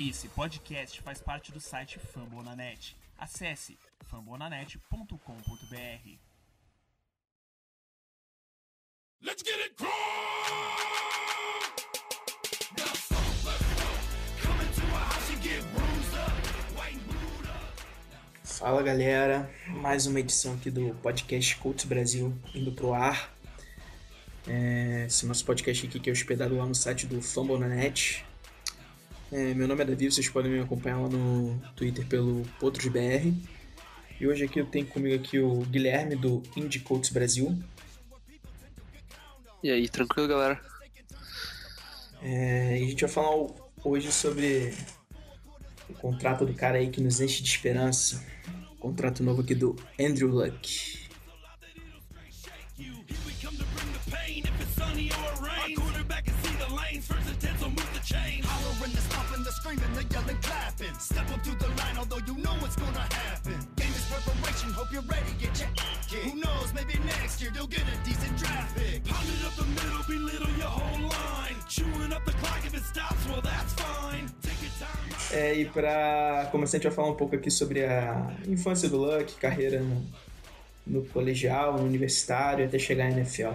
Esse podcast faz parte do site Fambonanet. Acesse fambonanet.com.br. Let's get it! Fala galera, mais uma edição aqui do podcast Colts Brasil indo pro ar. É, esse nosso podcast aqui que é hospedado lá no site do Fambonanet. É, meu nome é Davi, vocês podem me acompanhar lá no Twitter pelo PotrosBR. E hoje aqui eu tenho comigo aqui o Guilherme do Indie Colts Brasil. E aí, tranquilo, galera? É, e a gente vai falar hoje sobre o contrato do cara aí que nos enche de esperança. O contrato novo aqui do Andrew Luck. Clapping. Step up to the line, although you know what's gonna happen. Game is preparation, hope you're ready, get your kick. Who knows, maybe next year you'll get a decent draft pick. Pound it up the middle, belittle your whole line. Chewing up the clock, if it stops, well, that's fine. Take your time. É, e para começar, a gente vai falar um pouco aqui sobre a infância do Luck, carreira no, no colegial, no universitário, até chegar à NFL.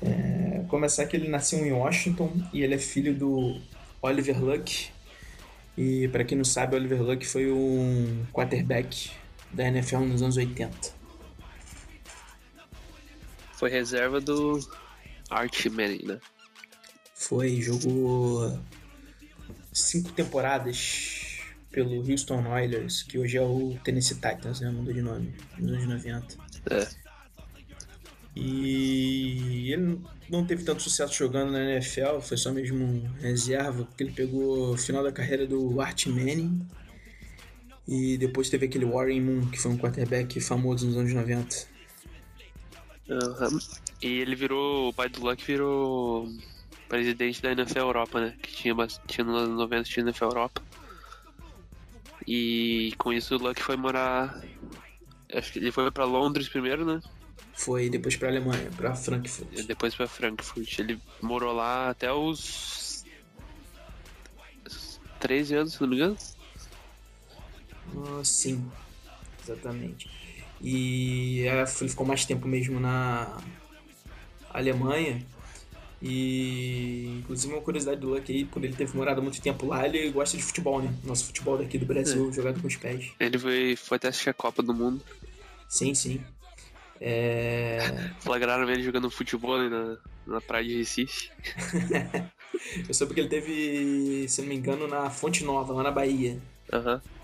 É, começar que ele nasceu em Washington e ele é filho do Oliver Luck. E para quem não sabe, Oliver Luck foi um quarterback da NFL nos anos 80. Foi reserva do Art Manning, né? Foi, jogou cinco temporadas pelo Houston Oilers, que hoje é o Tennessee Titans, né? Mudou de nome, nos anos 90. É. E ele não teve tanto sucesso jogando na NFL, foi só mesmo reserva, porque ele pegou o final da carreira do Art Manning. E depois teve aquele Warren Moon, que foi um quarterback famoso nos anos 90. Uhum. E ele virou, o pai do Luck virou presidente da NFL Europa, né? Que tinha, tinha nos anos 90 tinha NFL Europa. E com isso o Luck foi morar. Acho que ele foi para Londres primeiro, né? Foi depois para Alemanha, para Frankfurt. Depois para Frankfurt. Ele morou lá até os 13 anos, se não me engano. Uh, sim, exatamente. E é, ele ficou mais tempo mesmo na Alemanha. E inclusive uma curiosidade do Luck aí, por ele ter morado muito tempo lá, ele gosta de futebol, né? Nosso futebol daqui do Brasil, é. jogado com os pés. Ele foi, foi até assistir a Copa do Mundo. Sim, sim. É... Flagraram ele jogando futebol na, na praia de Recife. eu soube que ele teve, se não me engano, na Fonte Nova, lá na Bahia. Aham. Uhum.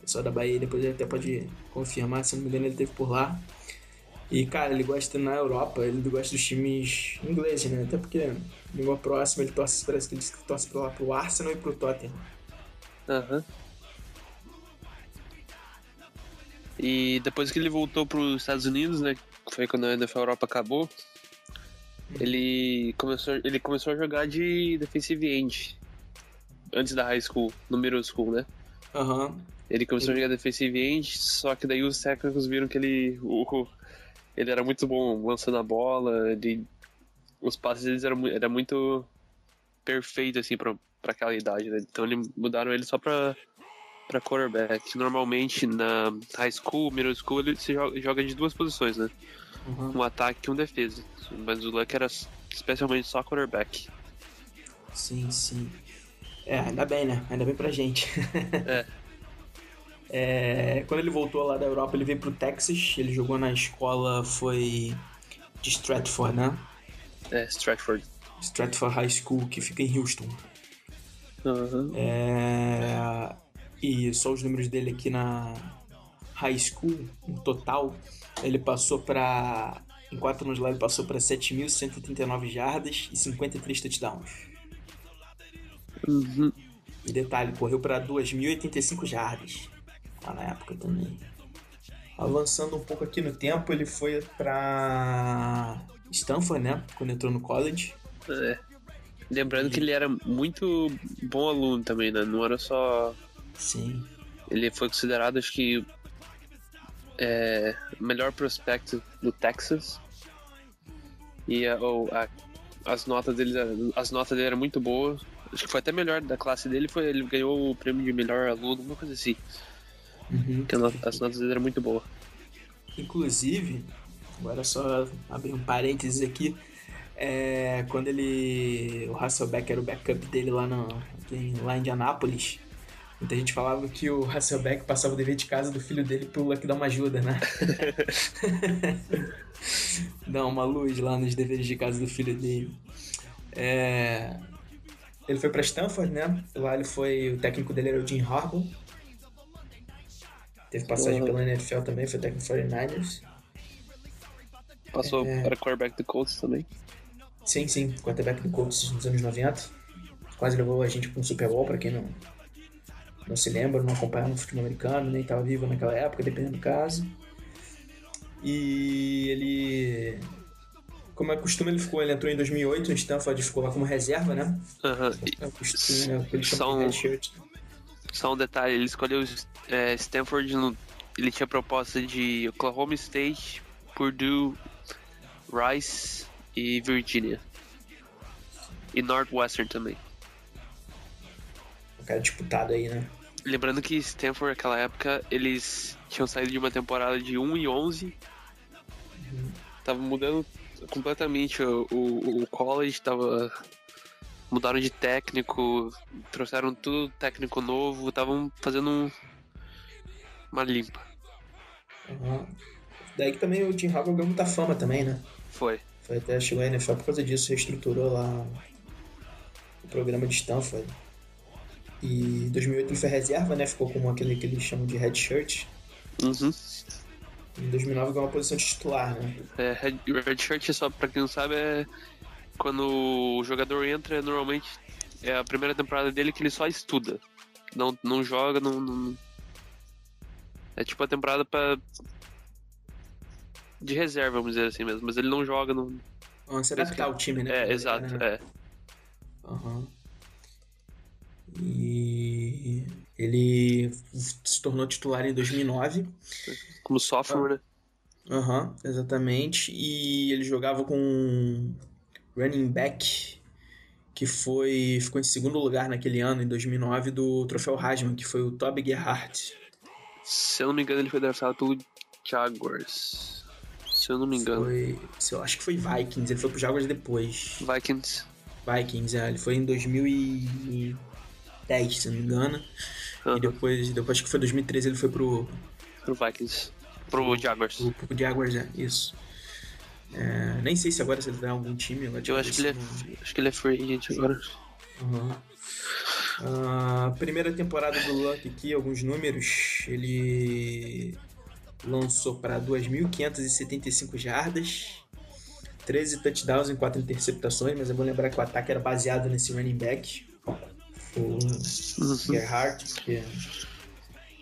Pessoal da Bahia, depois ele até pode confirmar, se não me engano, ele teve por lá. E, cara, ele gosta na Europa, ele gosta dos times ingleses, né? Até porque, língua próxima, ele torce, parece que ele torce lá pro Arsenal e pro Tottenham. Aham. Uhum. E depois que ele voltou para os Estados Unidos, né? Foi quando a NFL Europa acabou. Ele começou, ele começou a jogar de defensive end. Antes da high school, no middle school, né? Aham. Uhum. Ele começou ele... a jogar defensive end, só que daí os técnicos viram que ele. O, ele era muito bom lançando a bola, ele, os passes deles eram, era muito perfeito assim para aquela idade, né? Então eles mudaram ele só para para quarterback. Normalmente na high school, middle school, ele se joga, joga de duas posições, né? Uhum. Um ataque e um defesa. Mas o Luck era especialmente só quarterback. Sim, sim. É, ainda bem, né? Ainda bem pra gente. é. é. Quando ele voltou lá da Europa, ele veio pro Texas. Ele jogou na escola, foi de Stratford, né? É, Stratford. Stratford High School, que fica em Houston. Uhum. É e só os números dele aqui na high school, no total, ele passou para em quatro anos lá ele passou para 7.139 jardas e 53 touchdowns. Uhum. E detalhe, correu para 2.085 jardas lá na época também. Avançando um pouco aqui no tempo, ele foi para Stanford, né? Quando entrou no college. É. Lembrando e... que ele era muito bom aluno também, né? Não era só Sim. Ele foi considerado, acho que, é, melhor prospecto do Texas. E a, ou, a, as notas dele, as notas dele eram muito boas. Acho que foi até melhor da classe dele, foi ele ganhou o prêmio de melhor aluno, uma coisa assim. Uhum. Porque as notas dele eram muito boas. Inclusive, agora só abrir um parênteses aqui. É, quando ele. O Hasselbeck era o backup dele lá, no, lá em Indianápolis. Muita gente falava que o Hasselbeck passava o dever de casa do filho dele pro Luck dar uma ajuda, né? dar uma luz lá nos deveres de casa do filho dele. É, ele foi pra Stanford, né? Lá ele foi. O técnico dele era o Jim Harbaugh. Teve passagem Uhum. pela NFL também, foi técnico 49ers. Passou É. para quarterback do Colts também. Sim, sim, quarterback do Colts nos anos 90. Quase levou a gente para um Super Bowl, para quem não, não se lembra, não acompanhava o futebol americano, nem estava vivo naquela época, dependendo do caso. E ele, como é costume, ele ficou, ele entrou em 2008 no Stanford, ficou lá como reserva, né? O costume, né? Só um-. Só um detalhe, ele escolheu é, Stanford, no- ele tinha proposta de Oklahoma State, Purdue, Rice e Virginia. E Northwestern também. Um cara disputado aí, né? Lembrando que Stanford, naquela época, eles tinham saído de uma temporada de 1 e 11. Tava mudando completamente o, o, o college, tava... Mudaram de técnico, trouxeram tudo técnico novo, estavam fazendo um- uma limpa. Uhum. Daí que também o Jim Harbaugh ganhou muita fama também, né? Foi. Foi até chegou à NFL por causa disso, reestruturou lá o programa de Stanford. E em 2008 ele foi reserva, né? Ficou como aquele que eles chamam de redshirt. Uhum. Em 2009 ganhou uma posição de titular, né? É, red, red shirt, só pra quem não sabe, é quando o jogador entra, normalmente é a primeira temporada dele que ele só estuda. Não, não joga, não, não- É tipo a temporada pra. de reserva, vamos dizer assim mesmo. Mas ele não joga, não. Ah, se adaptar ao time, né? É, exato, é. Aham. E ele se tornou titular em 2009. Como sophomore, né? Aham, exatamente. E ele jogava com um running back que foi ficou em segundo lugar naquele ano, em 2009, do troféu Heisman, que foi o Toby Gerhardt. Se eu não me engano, ele foi draftado pelo Jaguars. Se eu não me engano. Foi, se eu acho que foi Vikings, ele foi pro Jaguars depois. Vikings. Vikings, é, ele foi em 2010, se eu não me engano. E Aham, depois, depois que foi 2013, ele foi pro, Pro Vikings. Pro Jaguars. pro, pro Jaguars, é, isso. É, nem sei se agora se ele tá em algum time. agora Eu acho que ele é, acho que ele é free agent agora. Uhum. Ah, primeira temporada do Luck aqui, alguns números. Ele lançou para 2.575 jardas, 13 touchdowns em 4 interceptações, mas é bom lembrar que o ataque era baseado nesse running back, o Uhum. Gerhardt, que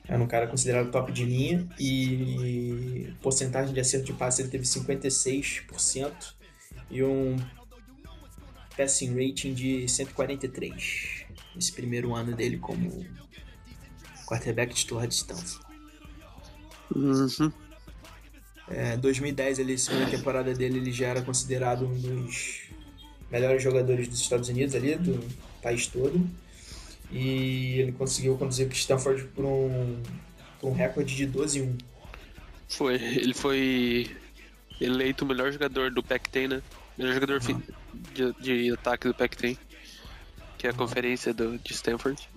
era um cara considerado top de linha, e porcentagem de acerto de passe ele teve 56% e um passing rating de 143 nesse primeiro ano dele como quarterback titular de Stanford. Uhum. É, 2010, ele, segunda temporada dele, ele já era considerado um dos melhores jogadores dos Estados Unidos ali, do país todo. E ele conseguiu conduzir o Stanford por um, por um recorde de 12-1. Foi, ele foi eleito o melhor jogador do Pac-10, né? Melhor jogador fi- de, de ataque do Pac-10, que é a conferência do, de Stanford.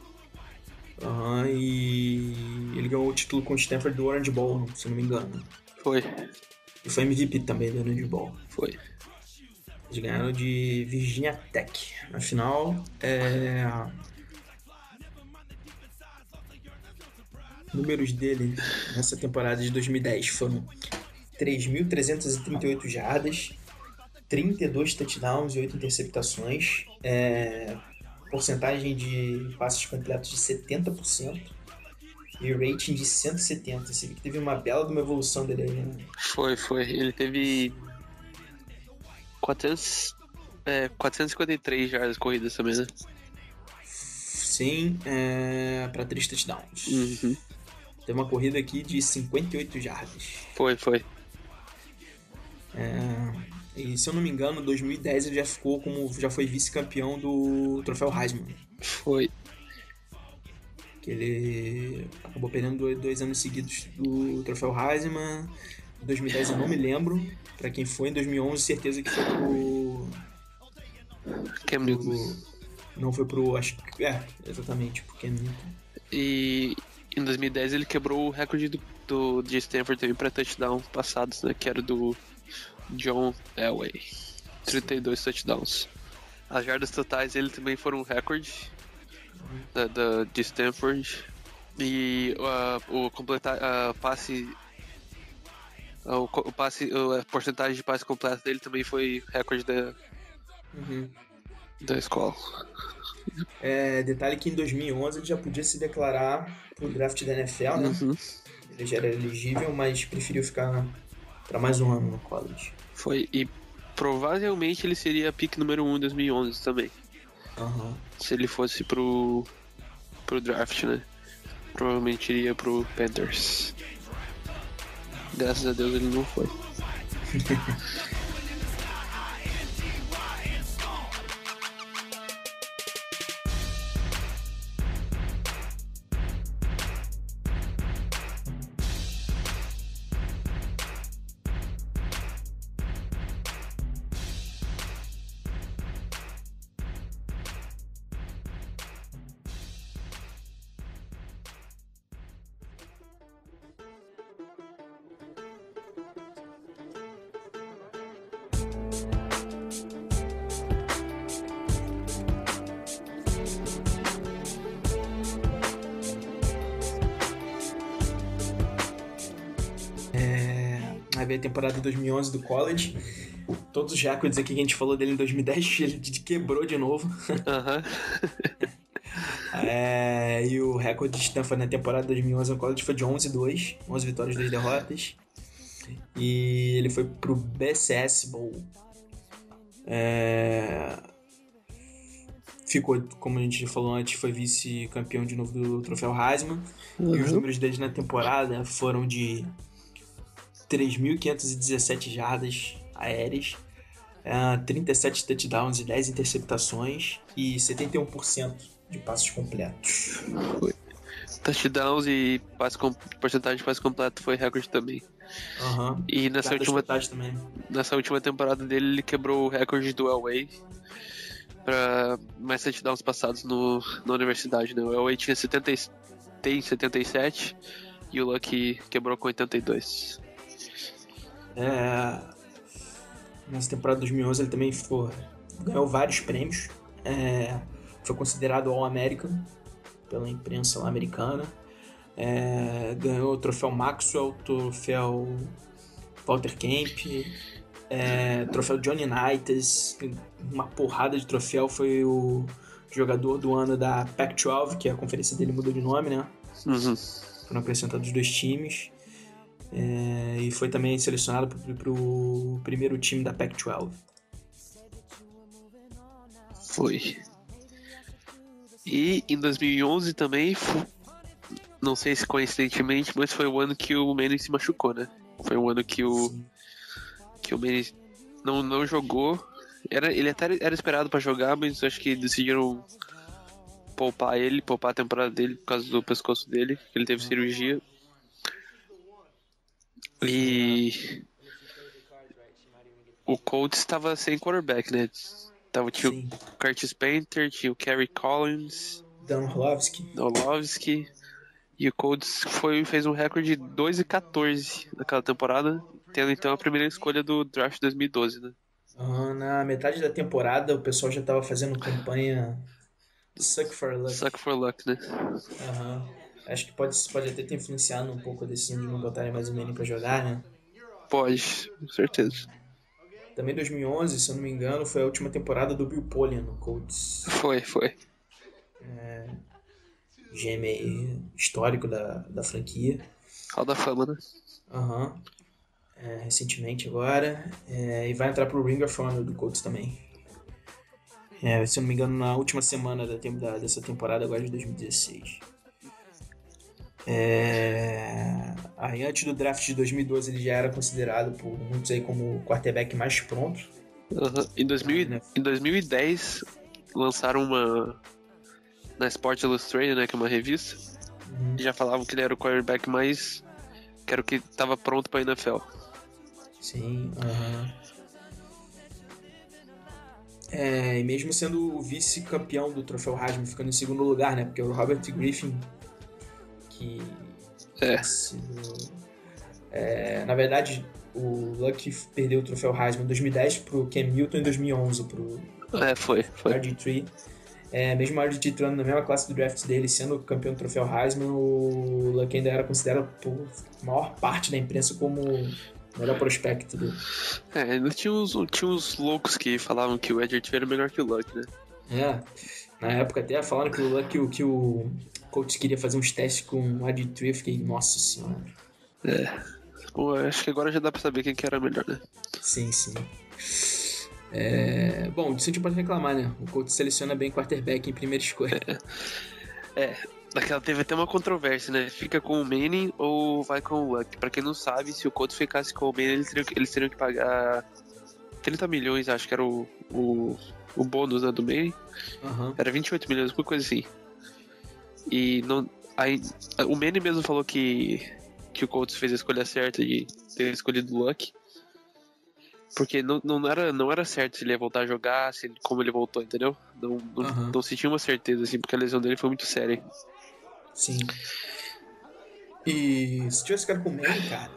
Aham, e ele ganhou o título com o Stanford do Orange Bowl, se não me engano. Foi, E foi MVP também do Orange Bowl. foi. Eles ganharam de Virginia Tech. Na final, é... Números dele nessa temporada de 2010 foram 3.338 jardas, 32 touchdowns e 8 interceptações, é... porcentagem de passes completos de 70% e rating de 170. Você vê que teve uma bela de uma evolução dele aí, né? Foi, foi. Ele teve 400, é, 453 jardas corridas também, né? Sim, é... para 3 touchdowns. Uhum. Teve uma corrida aqui de 58 jardas. Foi, foi. É, E se eu não me engano, em 2010 ele já ficou como. já foi vice-campeão do troféu Heisman. Foi. Que ele acabou perdendo dois, anos seguidos do troféu Heisman. Em 2010 eu não me lembro. Pra quem foi, em 2011 certeza que foi pro. Cam Newton. pro não foi pro. Acho que. É, exatamente, pro Cam Newton. E em 2010 ele quebrou o recorde do, do de Stanford também pra touchdown passados, né? Que era do John Elway. 32 touchdowns. As jardas totais dele também foram um recorde da, da- de Stanford. E ah, o completar a passe. ah, O, o passe, a porcentagem de passe completo dele também foi recorde da, Uhum. da escola. É, detalhe que em 2011 ele já podia se declarar pro draft da NFL, né? Uhum. Ele já era elegível, mas preferiu ficar pra mais um ano no college. Foi. E provavelmente ele seria a pick número 1 em 2011 também. Aham. Se ele fosse pro, pro draft, né? Provavelmente iria pro Panthers. Graças a Deus ele não foi. Aí veio a temporada de 2011 do college. Todos os recordes aqui que a gente falou dele em 2010, ele quebrou de novo. É, e o recorde de Stanford na temporada de 2011 no college foi de 11-2, 11 vitórias, 2 derrotas. E ele foi pro BCS Bowl. É, ficou, como a gente falou antes, foi vice-campeão de novo do troféu Heisman. E os Uhum. números deles na temporada foram de 3.517 jardas aéreas, é, 37 touchdowns e 10 interceptações e 71% de passos completos. Touchdowns e passe com... porcentagem de passe completo foi recorde também. Aham. E nessa última, também. nessa última temporada dele, ele quebrou o recorde do Elway para mais touchdowns passados no, na universidade. Né? O Elway tinha 70, e- tem 77 e o Lucky quebrou com 82. É, nessa temporada de 2011 ele também foi, ganhou vários prêmios. É, foi considerado All-American pela imprensa lá americana. É, ganhou o troféu Maxwell, troféu Walter Camp, é, troféu Johnny Unitas, uma porrada de troféu. Foi o jogador do ano da Pac-12, que a conferência dele mudou de nome, né? Uhum. foram acrescentados os dois times. É, e foi também selecionado para o primeiro time da Pac-12. Foi. E em 2011 também, não sei se coincidentemente, mas foi o ano que o Manning se machucou, né? Foi o ano que o, Sim. que o Manning não, não jogou. Era, ele até era esperado pra jogar, mas acho que decidiram poupar ele, poupar a temporada dele por causa do pescoço dele, que ele teve cirurgia. E o Colts estava sem quarterback, né? Tava, tinha Sim. o Curtis Painter, tinha o Kerry Collins, Dan Orlovsky. Orlovsky. E o Colts foi, fez um recorde de 2 e 14 naquela temporada, tendo então a primeira escolha do draft 2012, né? Ah, na metade da temporada o pessoal já estava fazendo campanha Suck for Luck. Suck for luck, né? Aham. Acho que pode, pode até ter influenciado um pouco a decisão de não botarem mais o Manning para jogar, né? Pode, com certeza. Também 2011, se eu não me engano, foi a última temporada do Bill Polian no Colts. Foi, foi. GM histórico da, da franquia. Hall da fama, né? Aham. É, recentemente agora. É, e vai entrar pro Ring of Honor do Colts também. É, se eu não me engano, na última semana da, da- dessa temporada agora de 2016. É... Aí antes do draft de 2012 ele já era considerado por muitos aí como o quarterback mais pronto. Aham. Em, 2000, né? em 2010 lançaram uma na Sports Illustrated, né, que é uma revista, Uhum. e já falavam que ele era o quarterback mais que era o que tava pronto pra NFL. Sim, aham. É, e mesmo sendo o vice-campeão do troféu Heisman, ficando em segundo lugar, né? Porque o Robert Griffin, que É. é, na verdade, o Luck perdeu o troféu Heisman em 2010 pro Cam Newton e em 2011 pro É, foi, foi. RG3. É, mesmo o RG3 entrando na mesma classe do draft dele, sendo campeão do troféu Heisman, o Luck ainda era considerado por maior parte da imprensa como o melhor prospecto do, É, ainda tinha uns, tinha uns loucos que falavam que o Edward era melhor que o Luck, né? É, na época até falaram que o Luck, que o, coach queria fazer uns testes com o RG3, eu fiquei, nossa senhora. Bom, eu acho que agora já dá pra saber quem que era melhor, né? Sim, sim. É, bom, disso a gente pode reclamar, né? O coach seleciona bem quarterback em primeira escolha. Daquela teve até uma controvérsia, né? Fica com o Manning ou vai com o Luck? Pra quem não sabe, se o Colts ficasse com o Manning, eles teriam, que- eles teriam que pagar 30 milhões, acho que era o, o, o bônus né, do Manning. Aham. Era 28 milhões, alguma coisa assim. E não, aí, o Manning mesmo falou que, que o Colts fez a escolha certa de ter escolhido o Luck. Porque não, não, era, não era certo se ele ia voltar a jogar, se como ele voltou, entendeu? Não, não, Aham. não se tinha uma certeza, assim, porque a lesão dele foi muito séria. Sim. E se tivesse ficado com o Manning, cara,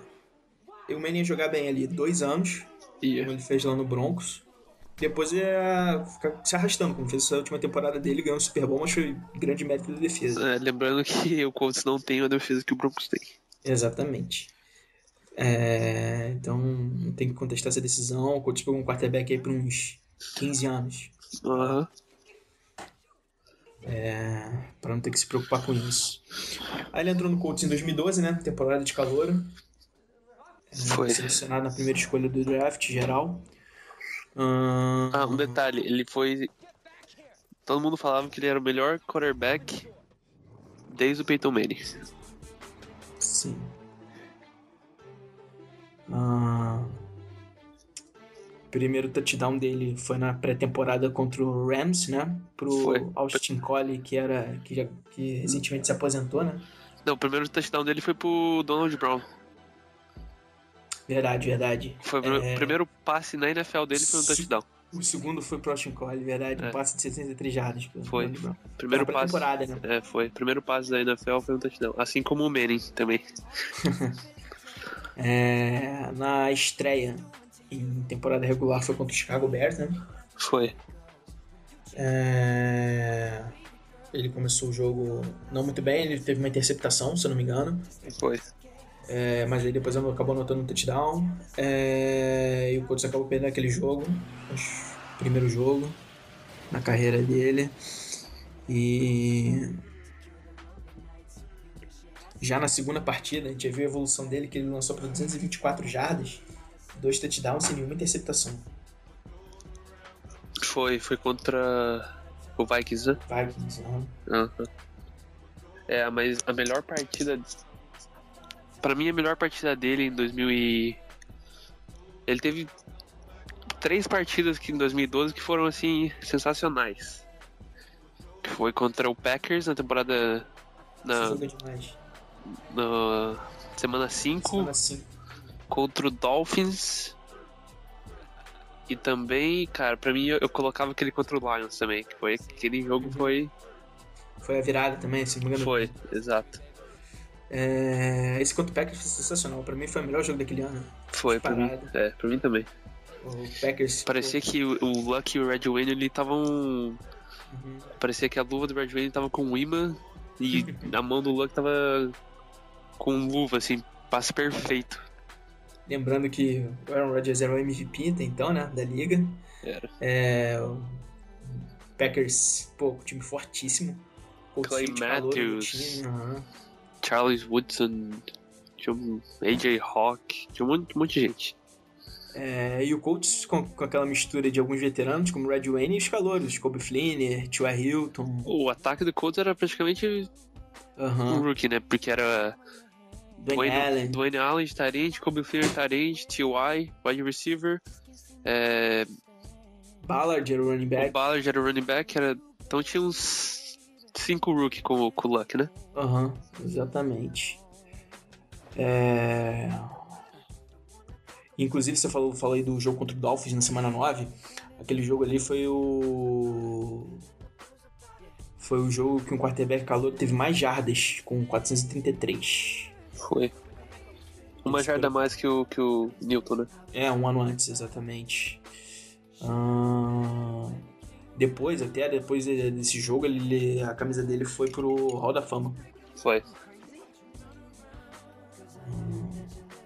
o Manning ia jogar bem ali dois anos, E como ele fez lá no Broncos. Depois ia ficar se arrastando, como fez essa última temporada dele, ganhou o Super Bowl, mas foi grande mérito da defesa. é, lembrando que o Colts não tem a defesa que o Broncos tem. Exatamente. É, então, não tem que contestar essa decisão. O Colts pegou um quarterback aí por uns 15 anos. Aham. É, pra não ter que se preocupar com isso. Aí ele entrou no Colts em 2012, né? Temporada de calor. É, Foi. Selecionado na primeira escolha do draft geral. Ah, um detalhe, ele foi. Todo mundo falava que ele era o melhor quarterback desde o Peyton Manning. Sim. Ah, primeiro touchdown dele foi na pré-temporada contra o Rams, né? Pro Foi. Austin Collie, que era que, já, que recentemente se aposentou, né? Não, o primeiro touchdown dele foi pro Donald Brown. Verdade, verdade. Foi o É. primeiro passe na NFL dele foi um touchdown. O segundo foi pro Austin Collie, verdade. Um É. passe de 73 jardas. Foi. Brown. Primeiro passe. pré-temporada, né? É, foi. Primeiro passe da NFL foi um touchdown. Assim como o Manning também. É, na estreia em temporada regular foi contra o Chicago Bears, né? Foi. É, Ele começou o jogo não muito bem, ele teve uma interceptação, se eu não me engano. Foi. É, mas aí depois acabou anotando um touchdown. É, e o Colts acabou perdendo aquele jogo, primeiro jogo na carreira dele. E já na segunda partida, a gente viu a evolução dele, que ele lançou para 224 jardas, dois touchdowns sem nenhuma interceptação. Foi. Foi contra o Vikings, né? Vikings, né? Aham. É, mas a melhor partida. Pra mim, a melhor partida dele em 2000 e... Ele teve três partidas que em 2012 que foram, assim, sensacionais. Que foi contra o Packers na temporada... Na, na semana 5 Semana cinco. contra o Dolphins. E também, cara, pra mim eu, eu colocava aquele contra o Lions também. Que foi aquele jogo foi. Foi a virada também, se não me engano. Foi, exato. É, esse contra o Packers foi sensacional. Pra mim foi o melhor jogo daquele ano. Foi, pra mim. É, pra mim também. O Packers. Parecia que o, o Luck e o Red Wayne estavam. Uhum. Parecia que a luva do Red Wayne tava com um imã e a mão do Luck tava com luva, assim, passe perfeito. Lembrando que o Aaron Rodgers era o MVP até então, né? Da liga. Era. É, o Packers, pô, time fortíssimo. Clay calor no Matthews. time, aham. Charles Woodson, tinha um AJ Hawk, tinha um monte, um monte de gente. É, e o Colts com, com aquela mistura de alguns veteranos, como o Red Wayne e os calouros, Kobe Fleener, T.Y. Hilton. O ataque do Colts era praticamente um Aham. rookie, né? Porque era Dwayne Allen. Dwayne Allen de Tarente, Kobe de Tarente, T.Y., wide receiver. É, Ballard era o running o back. Ballard era running back, era... então tinha uns cinco rookie com, com o Luck, né? Aham, exatamente. É... Inclusive, você falou, aí do jogo contra o Dolphins na semana 9. Aquele jogo ali foi o. Foi o jogo que um quarterback calor teve mais jardas, com 433. Foi. Uma Isso, jarda a pelo- mais que o, que o Newton, né? É, um ano antes, exatamente. Ahn, Depois, até depois de- desse jogo, ele, a camisa dele foi pro Hall da Fama. Foi.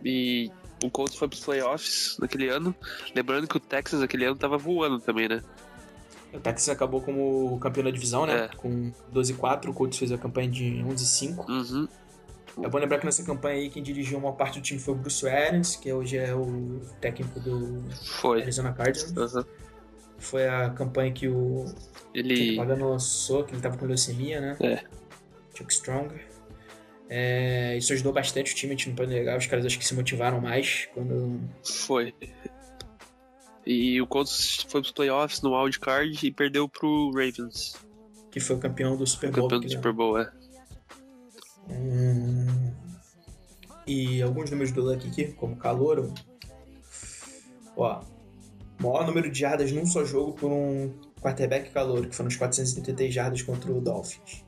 E o Colts foi pros playoffs naquele ano. Lembrando que o Texas naquele ano tava voando também, né? O Texas acabou como campeão da divisão, né? É. Com 12-4, o Colts fez a campanha de 11-5. Uhum. É bom lembrar que nessa campanha aí, quem dirigiu uma parte do time foi o Bruce Arians, que hoje é o técnico do Foi. Arizona Cardinals. Uhum. Foi a campanha que o Ele. Pagano lançou, que ele tava com leucemia, né? É. Chuck Stronger. É, isso ajudou bastante o time, a gente não pode negar. Os caras acho que se motivaram mais quando. Foi. E o Colts foi pros playoffs no wild card e perdeu pro Ravens. que foi o campeão do Super Bowl. Campeão do Super Bowl, é. Hum, E alguns números do Luck aqui, como calouro. Ó, maior número de jardas num só jogo por um quarterback calouro, que foram os 433 jardas contra o Dolphins.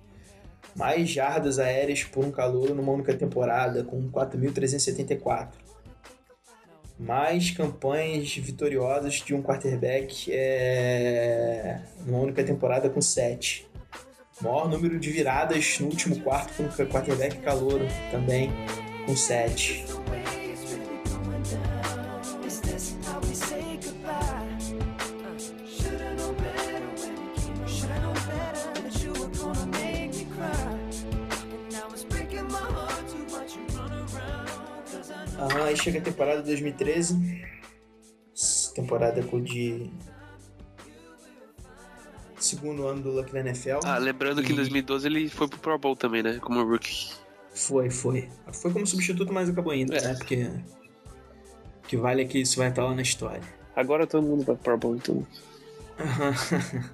Mais jardas aéreas por um calouro numa única temporada, com 4.374. Mais campanhas vitoriosas de um quarterback é... numa única temporada, com 7. Maior número de viradas no último quarto por um quarterback calouro, também com 7. Chega a temporada 2013. Temporada com de. Segundo ano do Luck na NFL. Ah, lembrando que em E- 2012 ele foi pro Pro Bowl também, né? Como rookie. Foi, foi. Foi como substituto, mas acabou indo, É. né? Porque. O que vale é que isso vai estar lá na história. Agora todo mundo vai pro Pro Bowl, então.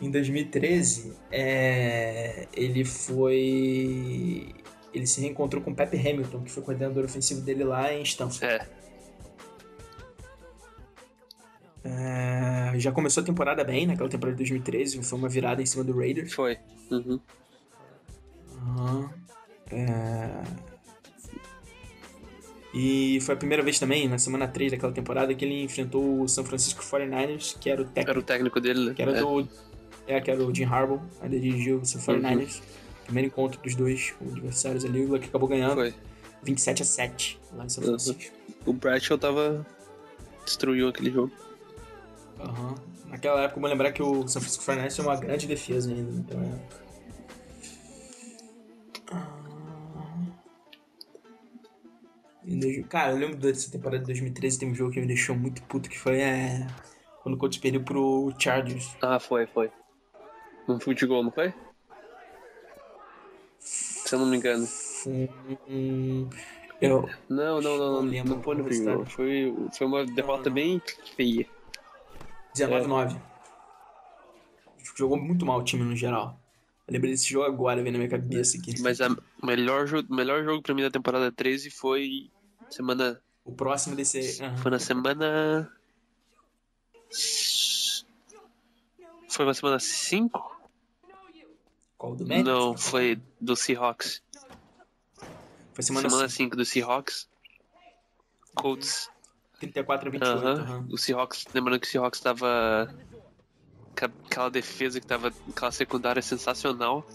em 2013, é, ele foi. Ele se reencontrou com o Pepe Hamilton, que foi coordenador ofensivo dele lá em Stanford. É. É, já começou a temporada bem, naquela temporada de 2013, foi uma virada em cima do Raiders. Foi. Uhum. Aham. É, E foi a primeira vez também, na semana 3 daquela temporada, que ele enfrentou o San Francisco 49ers, que era o técnico Era o técnico dele, né? que era É. do. É, que era o Jim Harbaugh, ainda dirigiu o 49ers. Primeiro encontro dos dois adversários ali, o Luck acabou ganhando Foi. 27 a 7 lá em São Uhum. Francisco. O Bradshaw tava. Destruiu aquele jogo. Aham. Naquela época, eu vou lembrar que o San Francisco 49ers tinha uma grande defesa ainda naquela época. Ah. Cara, eu lembro dessa temporada de 2013, tem um jogo que me deixou muito puto, que foi é... quando o Colts perdeu pro Chargers. Ah, foi, foi. Um fute gol, não foi? Se eu não me engano. Um... Eu... Não, não, não, não. Não lembro Não foi no. Foi, foi uma derrota bem feia. 19-9. Jogou muito mal o time no geral. Eu lembrei desse jogo agora, vendo na minha cabeça aqui. Mas o melhor, jo melhor jogo pra mim da temporada 13 foi semana. O próximo desse. aham. Foi na semana. Foi na semana 5? Qual do Magic? Não, foi do Seahawks. Foi semana, Semana cinco, 5 do Seahawks. Colts. 34 a 28. Aham. aham. O Seahawks, lembrando que o Seahawks tava. Aquela defesa que tava. Aquela secundária sensacional.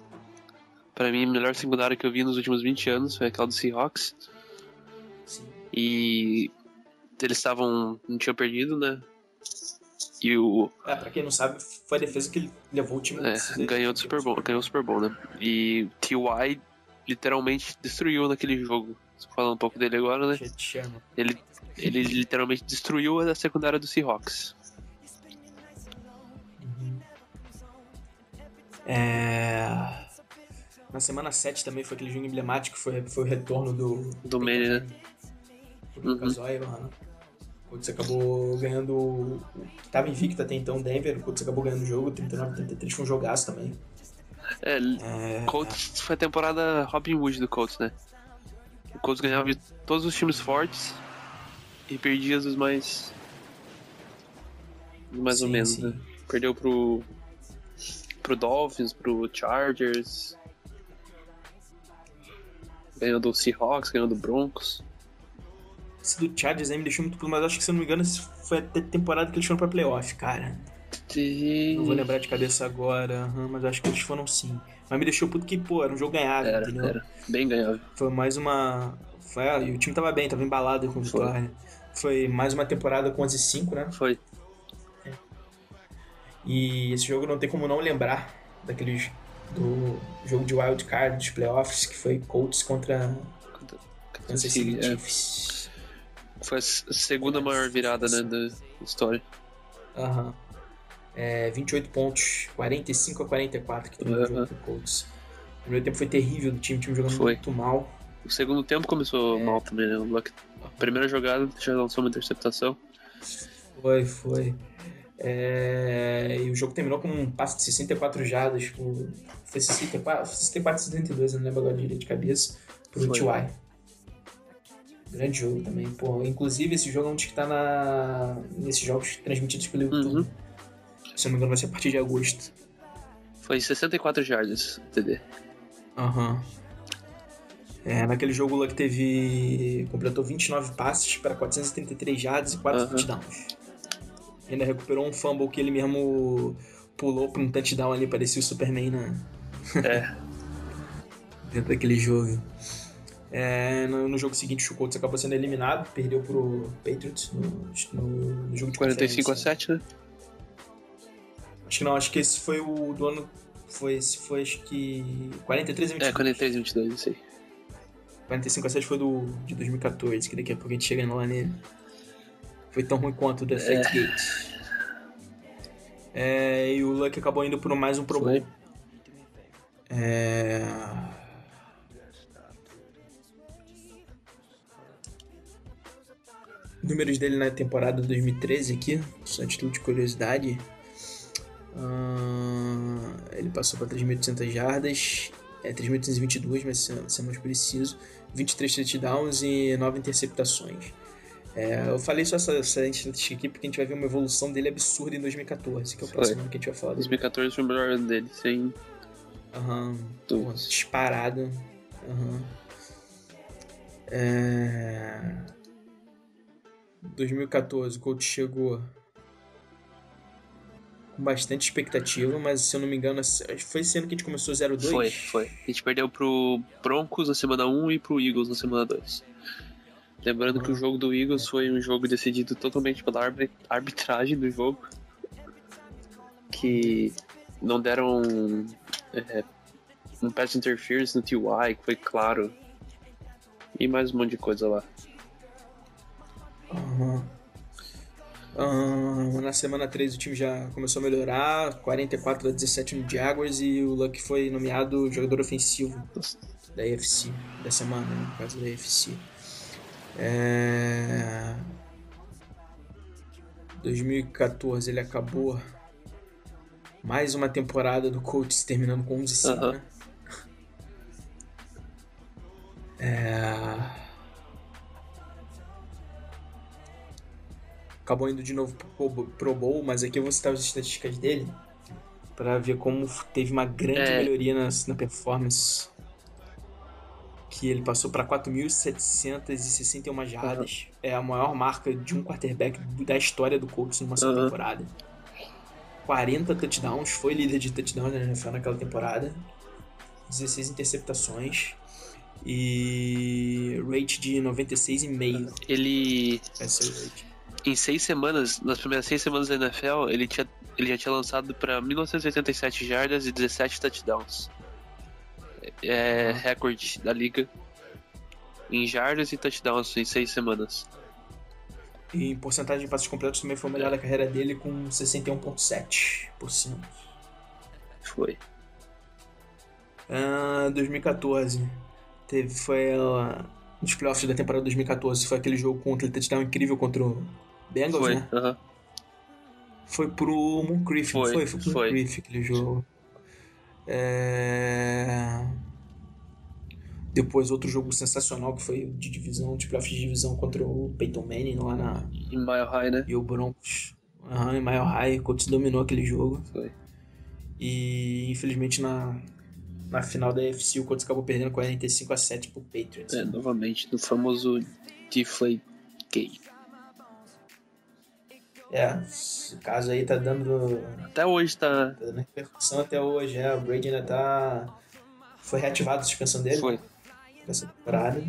Pra mim, a melhor secundária que eu vi nos últimos 20 anos foi aquela do Seahawks. Sim. E. Eles estavam. Não tinham perdido, né? E o. É, pra quem não sabe, foi a defesa que levou o time É, ganhou do Super Bowl, ganhou o Super Bowl, né? E T.Y. literalmente destruiu naquele jogo. Falando um pouco dele agora, né? Ele, ele literalmente destruiu a secundária do Seahawks. É... Na semana 7 também foi aquele jogo emblemático, foi, foi o retorno do. Do Manny, né? Do Oil, aham. O Colts acabou ganhando. o- que Tava invicto até então, Denver. O Colts acabou ganhando o jogo, 39-33, foi um jogaço também. É, É, Colts foi a temporada Robin Hood do Colts, né? O Colts ganhava de todos os times fortes e perdia dos mais. mais ou Sim, menos, sim. né? Perdeu pro. pro Dolphins, pro Chargers. Ganhou do Seahawks, ganhou do Broncos. Esse do Chargers aí me deixou muito puto, mas acho que se eu não me engano, foi até temporada que eles foram pra playoff, cara. E... Não vou lembrar de cabeça agora, mas acho que eles foram sim. Mas me deixou puto que, pô, era um jogo ganhável, Era, entendeu? era. Bem ganhável. Foi mais uma. Foi, ah, e o time tava bem, tava embalado com vitória. Foi mais uma temporada com 11 5, né? Foi. E esse jogo não tem como não lembrar daqueles do jogo de wild card dos playoffs, que foi Colts contra Kansas City É, Chiefs. Foi a segunda maior virada, né, da história. Aham. É, 28 pontos, 45 a 44 que terminou o jogo pro Colts. O primeiro tempo foi terrível do time, o time jogando Foi. muito mal. O segundo tempo começou É. mal também, né? A primeira jogada já lançou uma interceptação. Foi, foi. É, E o jogo terminou com um passe de 64 jardas. Por... Foi 64, 64 72, eu não lembro agora direito de cabeça. Pro. T.Y. Grande jogo também. Pô, inclusive, esse jogo é um dos que tá na... nesses jogos transmitidos pelo YouTube. Uhum. Se eu não me engano, vai ser a partir de agosto. Foi 64 jardas, TD. Aham. É, naquele jogo o Luck teve. completou 29 passes para 433 jardas e 4 Aham. touchdowns. Ainda recuperou um fumble que ele mesmo pulou para um touchdown ali, parecia o Superman na... É. dentro daquele jogo. É, no, no jogo seguinte, o Colts acabou sendo eliminado, perdeu pro Patriots no, no, no jogo de 45 a conferência. 7, né? Acho que não, acho que esse foi o do ano. Foi, esse foi acho que. 43 a 22. É, 43 a 22, isso aí. 45 a 7 foi do de 2014, que daqui a pouco a gente chega lá nele. Foi tão ruim quanto o Defectgate. É, e o Luck acabou indo por mais um Pro Foi. Bowl. É... Números dele na temporada 2013 aqui, só título de curiosidade. Ah, ele passou para 3.800 jardas, é 3.822, mas se ser mais preciso, 23 touchdowns e 9 interceptações. É, eu falei só essa, essa estatística aqui porque a gente vai ver uma evolução dele absurda em 2014, que é o próximo ano que a gente vai falar dele. 2014 foi o melhor ano dele, sem Aham. Pô, disparado. Aham. É... 2014, o Colts chegou com bastante expectativa, mas se eu não me engano, foi esse ano que a gente começou 0-2? Foi, foi. A gente perdeu pro Broncos na semana 1 e pro Eagles na semana 2. Lembrando que o jogo do Eagles foi um jogo decidido totalmente pela arbi- arbitragem do jogo. Que não deram é, um pass interference no TY, que foi claro. E mais um monte de coisa lá. Aham. Ahn, na semana 3 o time já começou a melhorar, 44 a 17 no Jaguars e o Luck foi nomeado jogador ofensivo da AFC, da semana, né, no caso da AFC. É... 2014 ele acabou mais uma temporada do Colts terminando com 11 5, Aham. né? É... Acabou indo de novo pro Pro- Bowl, mas aqui eu vou citar as estatísticas dele pra ver como teve uma grande É. melhoria na, na performance. Que ele passou para 4.761 jardas. É a maior marca de um quarterback da história do Colts numa só Aham. temporada. 40 touchdowns, foi líder de touchdowns na NFL naquela temporada. 16 interceptações. E rate de 96,5. Ele, Esse é o rate. Em seis semanas, nas primeiras seis semanas da NFL, ele, tinha, ele já tinha lançado para 1987 jardas e 17 touchdowns. É recorde da liga em jardas e touchdowns em seis semanas. E em porcentagem de passes completos também foi o melhor da carreira dele com 61,7%. Foi. Ah, 2014. Teve, foi uh, nos playoffs da temporada 2014. Foi aquele jogo com aquele touchdown incrível contra o Bengals, Foi. né? aham. Foi pro Moncrief, Foi, foi? Foi pro foi. Moncrief aquele jogo. É... Depois outro jogo sensacional que foi de divisão, de playoffs de divisão contra o Peyton Manning lá na... Em Mile High, né? E o Broncos. Aham, em Mile High, o Colts dominou aquele jogo. Foi. E infelizmente na, na final da AFC o Colts acabou perdendo 45 a 7 pro Patriots. É, novamente, no famoso Deflate Gate. É, esse caso aí tá dando, Até hoje tá. tá dando repercussão até hoje. É, o Brady ainda tá. Foi reativado a suspensão dele Foi. essa temporada.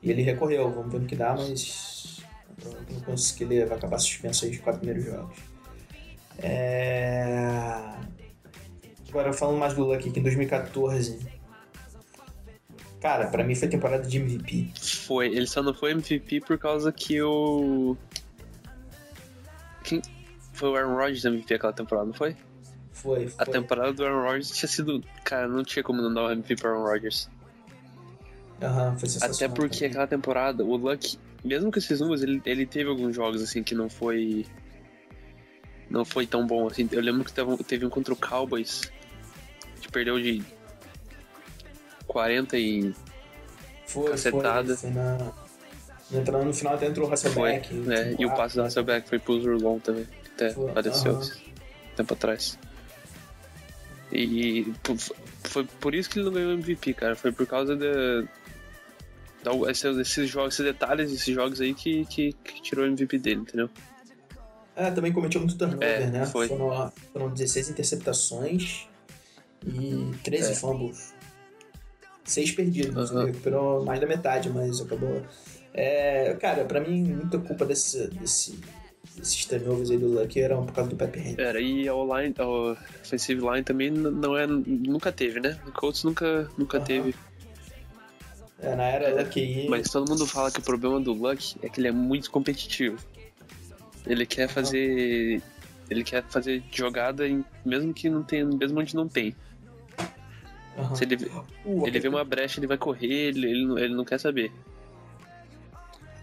E ele recorreu, vamos ver no que dá, mas. provavelmente Não consigo que ele vai acabar suspenso aí os quatro primeiros jogos. É... Agora falando mais do Luck aqui em 2014. Cara, pra mim foi temporada de MVP. Foi. Ele só não foi MVP por causa que o. Quem. Foi o Aaron Rodgers MVP aquela temporada, não foi? Foi, A foi. temporada do Aaron Rodgers tinha sido. Cara, não tinha como não dar o MVP pro Aaron Rodgers. Aham, foi Até sensacional. porque também. aquela temporada, o Luck, mesmo com esses números, ele, ele teve alguns jogos assim que não foi. Não foi tão bom assim. Eu lembro que teve, um- teve um contra o Cowboys, que perdeu de 40 e. foi, cacetada. Foi, foi na... Entrando no final até entrou o Foi. Hasselbeck. né? E o passe do Hasselbeck foi pro Zurlon também, até faleceu esse tempo atrás. E foi por isso que ele não ganhou MVP, cara. Foi por causa da esses, esses jogos, esses detalhes desses jogos aí que, que, que tirou o MVP dele, entendeu? É, também cometeu muito turnover, É, né? foi. Foram, foram 16 interceptações e 13 É. fumbles. Seis perdidos. Aham. Ele recuperou mais da metade, mas acabou. É, cara, pra mim, muita culpa desse, desse, desses turnovers aí do Luck eram por causa do Pepe Henry. Era, e a online, a offensive line também não é, nunca teve, né? O Colts nunca, nunca teve. É, na era É, Luck aí. Mas todo mundo fala que o problema do Luck é que ele é muito competitivo. Ele quer fazer. Ele quer fazer jogada em, mesmo que não tenha. Mesmo onde não tem. aham. Se ele, vê- Uh, ele vê uma brecha, ele vai correr, ele, ele, ele não quer saber.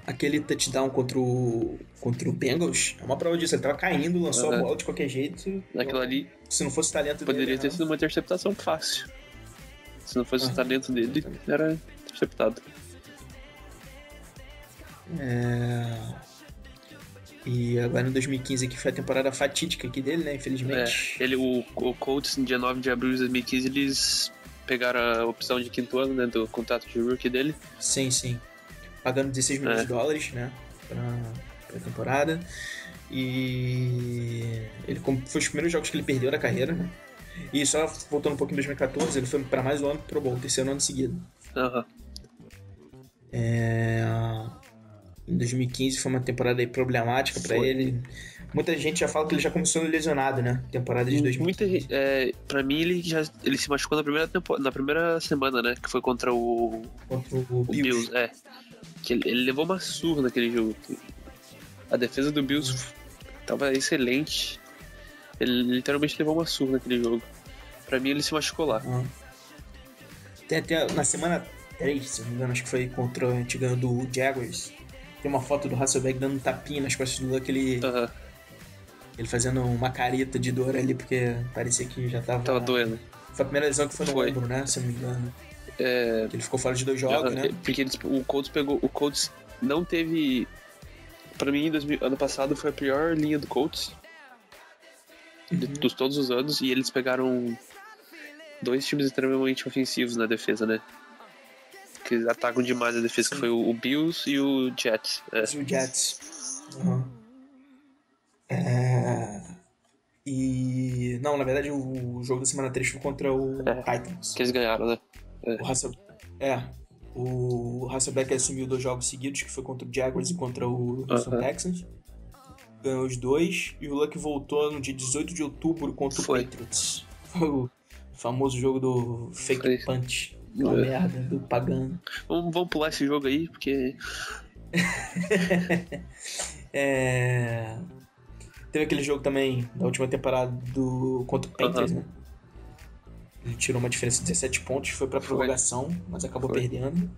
Aquele touchdown contra o, contra o Bengals é uma prova disso. Ele tava caindo, lançou a Aham. bola de qualquer jeito. Aquilo ali Se não fosse o talento poderia dele. ter né? sido uma interceptação fácil. Se não fosse o Aham. talento dele, era interceptado. É... E agora em 2015 que foi a temporada fatídica aqui dele, né? É, Infelizmente. ele, o, o Colts, no dia 9 de abril de 2015, eles pegaram a opção de quinto ano, né, do contrato de rookie dele. Sim, sim. Pagando 16 milhões É. de dólares, né? Pra, pra temporada. E ele foi os primeiros jogos que ele perdeu na carreira, né? E só voltando um pouco em 2014, ele foi pra mais um ano pro Bowl, terceiro ano seguido. Aham. É... Em 2015 foi uma temporada problemática pra Foi. ele. Muita gente já fala que ele já começou lesionado, né? Temporada de 2015. Muita gente, é, pra mim, ele já ele se machucou na primeira, tempo, na primeira semana, né? Que foi contra o, Contra o o Bills. Bills. É. Que ele, ele levou uma surra naquele jogo. A defesa do Bills tava excelente. Ele literalmente levou uma surra naquele jogo. Pra mim, ele se machucou lá. Ah. Tem até na semana 3, se não me engano, acho que foi contra a gente ganhou do Jaguars. Tem uma foto do Hasselbeck dando um tapinha nas costas do Luck, ele, Aham. ele fazendo uma careta de dor ali, porque parecia que já tava. Tava doendo. Foi a primeira lesão que foi no Foi. ombro, né? Se não me engano. É, ele ficou fora de dois jogos, né? Porque eles- o Colts pegou. O Colts não teve. Pra mim, em 2000 ano passado foi a pior linha do Colts. De, dos todos os anos. E eles pegaram dois times extremamente ofensivos na defesa, né? Que atacam demais a defesa, que foi o, o Bills e o Jets. É. E o Jets. Aham. É... E. Não, na verdade o jogo da semana 3 foi contra o É. Titans. Que eles ganharam, né? O Hassel... É. O Hasselbeck assumiu dois jogos seguidos, que foi contra o Jaguars e contra o Houston Aham. Texans. Ganhou os dois. E o Luck voltou no dia 18 de outubro contra Foi. o Patriots. Foi o famoso jogo do fake Foi. punch. É. merda do pagano. Vamos, vamos pular esse jogo aí, porque. É... Teve aquele jogo também da última temporada do contra o Panthers, Aham. né? Ele tirou uma diferença de 17 pontos, foi pra Foi. prorrogação, mas acabou Foi. perdendo.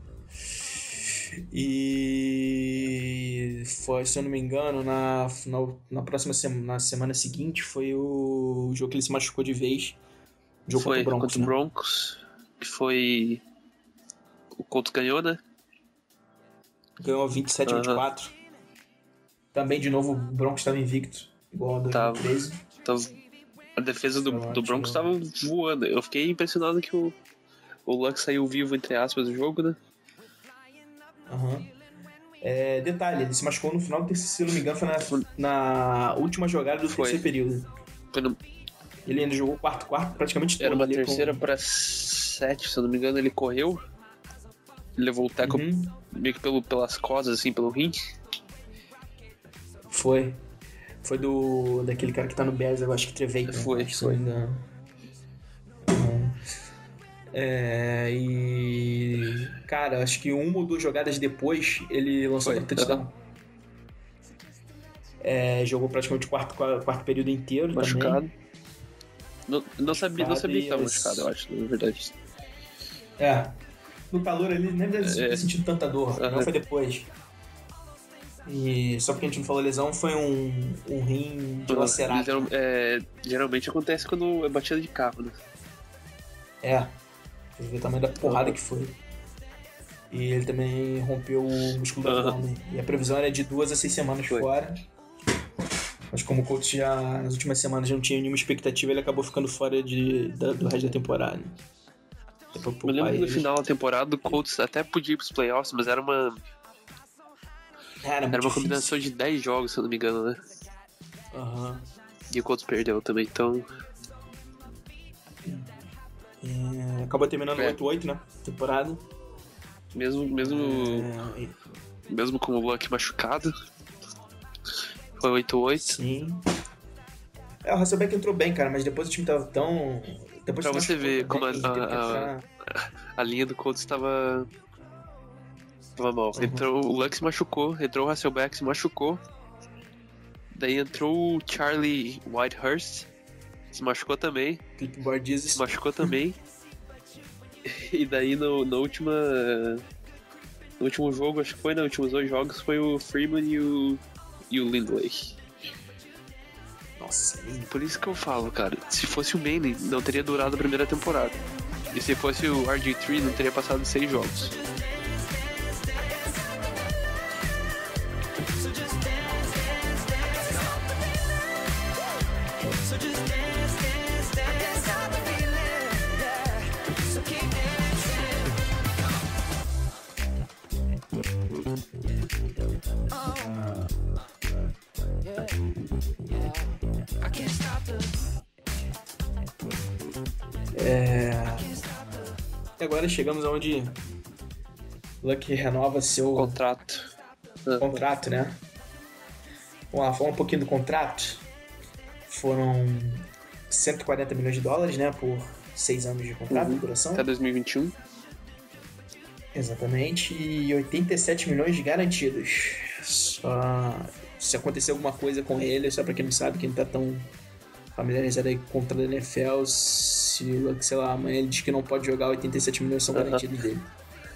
E foi, se eu não me engano, na, na, na próxima semana, na semana seguinte foi o jogo que ele se machucou de vez. O jogo Foi contra o Broncos, contra o né? Broncos, que foi. O Colts ganhou, né? Ganhou 27 a Aham. 24. Também, de novo, o Broncos estava invicto, igual a Tava. 2013. A defesa do, do Broncos tava voando. Eu fiquei impressionado que o, o Luck saiu vivo, entre aspas, do jogo, né? Aham. É, detalhe, ele se machucou no final do terceiro, se não me engano, foi na, na última jogada do Foi. terceiro período. No- Ele ainda jogou o quarto quarto praticamente todo. era uma ali com- terceira pra sete, se eu não me engano, ele correu. Levou o tackle Uhum, meio que pelo, pelas costas, assim, pelo rim. foi. Foi do. daquele cara que tá no Bears, eu acho que Trevei. Foi, se eu não. Uhum. É, e. Cara, acho que uma ou duas jogadas depois ele lançou Foi, pra touchdown. É, jogou praticamente o quarto, quarto período inteiro também. Machucado. Não, não sabia, não sabia que tava machucado, eu acho, na verdade. É. No calor ali, nem deve ter É. sentido tanta dor. Não Aham. foi depois. E só porque a gente não falou lesão, foi um, um rim dilacerado. Geral- é, geralmente acontece quando é batida de carro, né? É. Você vê o tamanho da porrada que foi. E ele também rompeu o músculo do Aham. abdômen. E a previsão era de duas a seis semanas Foi. fora. Mas como o coach já nas últimas semanas já não tinha nenhuma expectativa, ele acabou ficando fora de, da- do resto da temporada. Eu lembro que no final da temporada o Colts até podia ir pros playoffs, mas era uma, Era, era uma combinação difícil. de 10 jogos, se eu não me engano, né? Aham. E o Colts perdeu também, então. É, acabou terminando É. 8-8, né? Temporada. Mesmo, mesmo, É, mesmo com o Luck machucado. Foi 8-8. sim. É, o Hasselbeck entrou bem, cara, mas depois o time tava tão. Depois Pra você machucou ver como a- a- entrar- A linha do Colts estava. Tava mal. Uhum. Entrou, o se machucou, entrou o Hasselbeck, se machucou. Daí entrou o Charlie Whitehurst, se machucou também. Se machucou também. E daí no, na última. No último jogo, acho que foi, nos últimos dois jogos, foi o Freeman e o. e o Lindley. Nossa, lindo. Por isso que eu falo, cara, se fosse o Manning, não teria durado a primeira temporada. E se fosse o RG3, não teria passado seis jogos. Chegamos aonde Luck renova seu Contrato. Contrato, né? Vamos lá, falar um pouquinho do contrato. Foram 140 milhões de dólares, né? Por seis anos de contrato, Uhum. duração. Até 2021. Exatamente. E 87 milhões garantidos. Só se acontecer alguma coisa com ele, só pra quem não sabe, quem não tá tão familiarizado aí com o contrato da NFL, se, sei lá, amanhã ele diz que não pode jogar, 87 milhões são garantidos dele.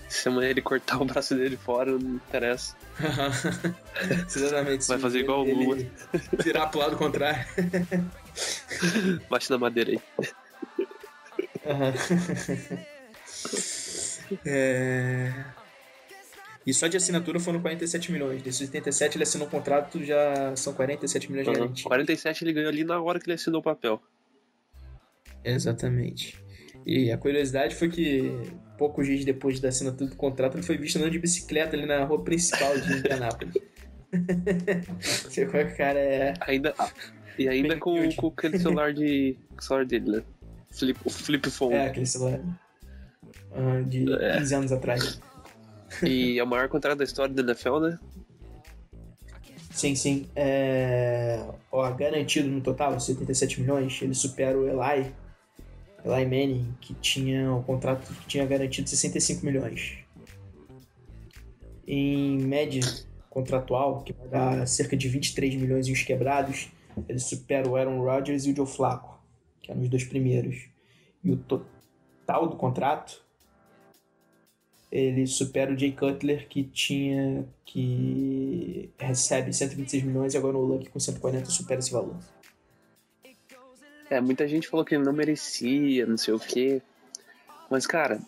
Se amanhã ele cortar o braço dele fora, não interessa. Exatamente. Vai fazer igual o ele Lula. Virar pro lado contrário. Bate na madeira aí. Aham. É... E só de assinatura foram 47 milhões. Desses 87 ele assinou um contrato, já são 47 milhões de Uhum. garantia. 47 ele ganhou ali na hora que ele assinou o papel. Exatamente. E a curiosidade foi que poucos dias depois da assinatura do contrato ele foi visto andando de bicicleta ali na rua principal de Indianápolis. Que o cara é. Ainda, e ainda com, humilde. com aquele celular de. celular dele, né? Flip, o flip phone. É, aquele celular. ah, de É. 15 anos atrás. E é o maior contrato da história da NFL, né? Sim, sim. É... Ó, garantido no total, 77 milhões. Ele supera o Eli, Eli Manning, que tinha o contrato que tinha garantido 65 milhões. Em média contratual, que vai dar cerca de 23 milhões e uns quebrados, ele supera o Aaron Rodgers e o Joe Flacco, que eram os dois primeiros. E o to- total do contrato, ele supera o Jay Cutler, que tinha. que recebe 126 milhões, e agora o Luck com 140 supera esse valor. É, muita gente falou que ele não merecia, não sei o quê. Mas, cara,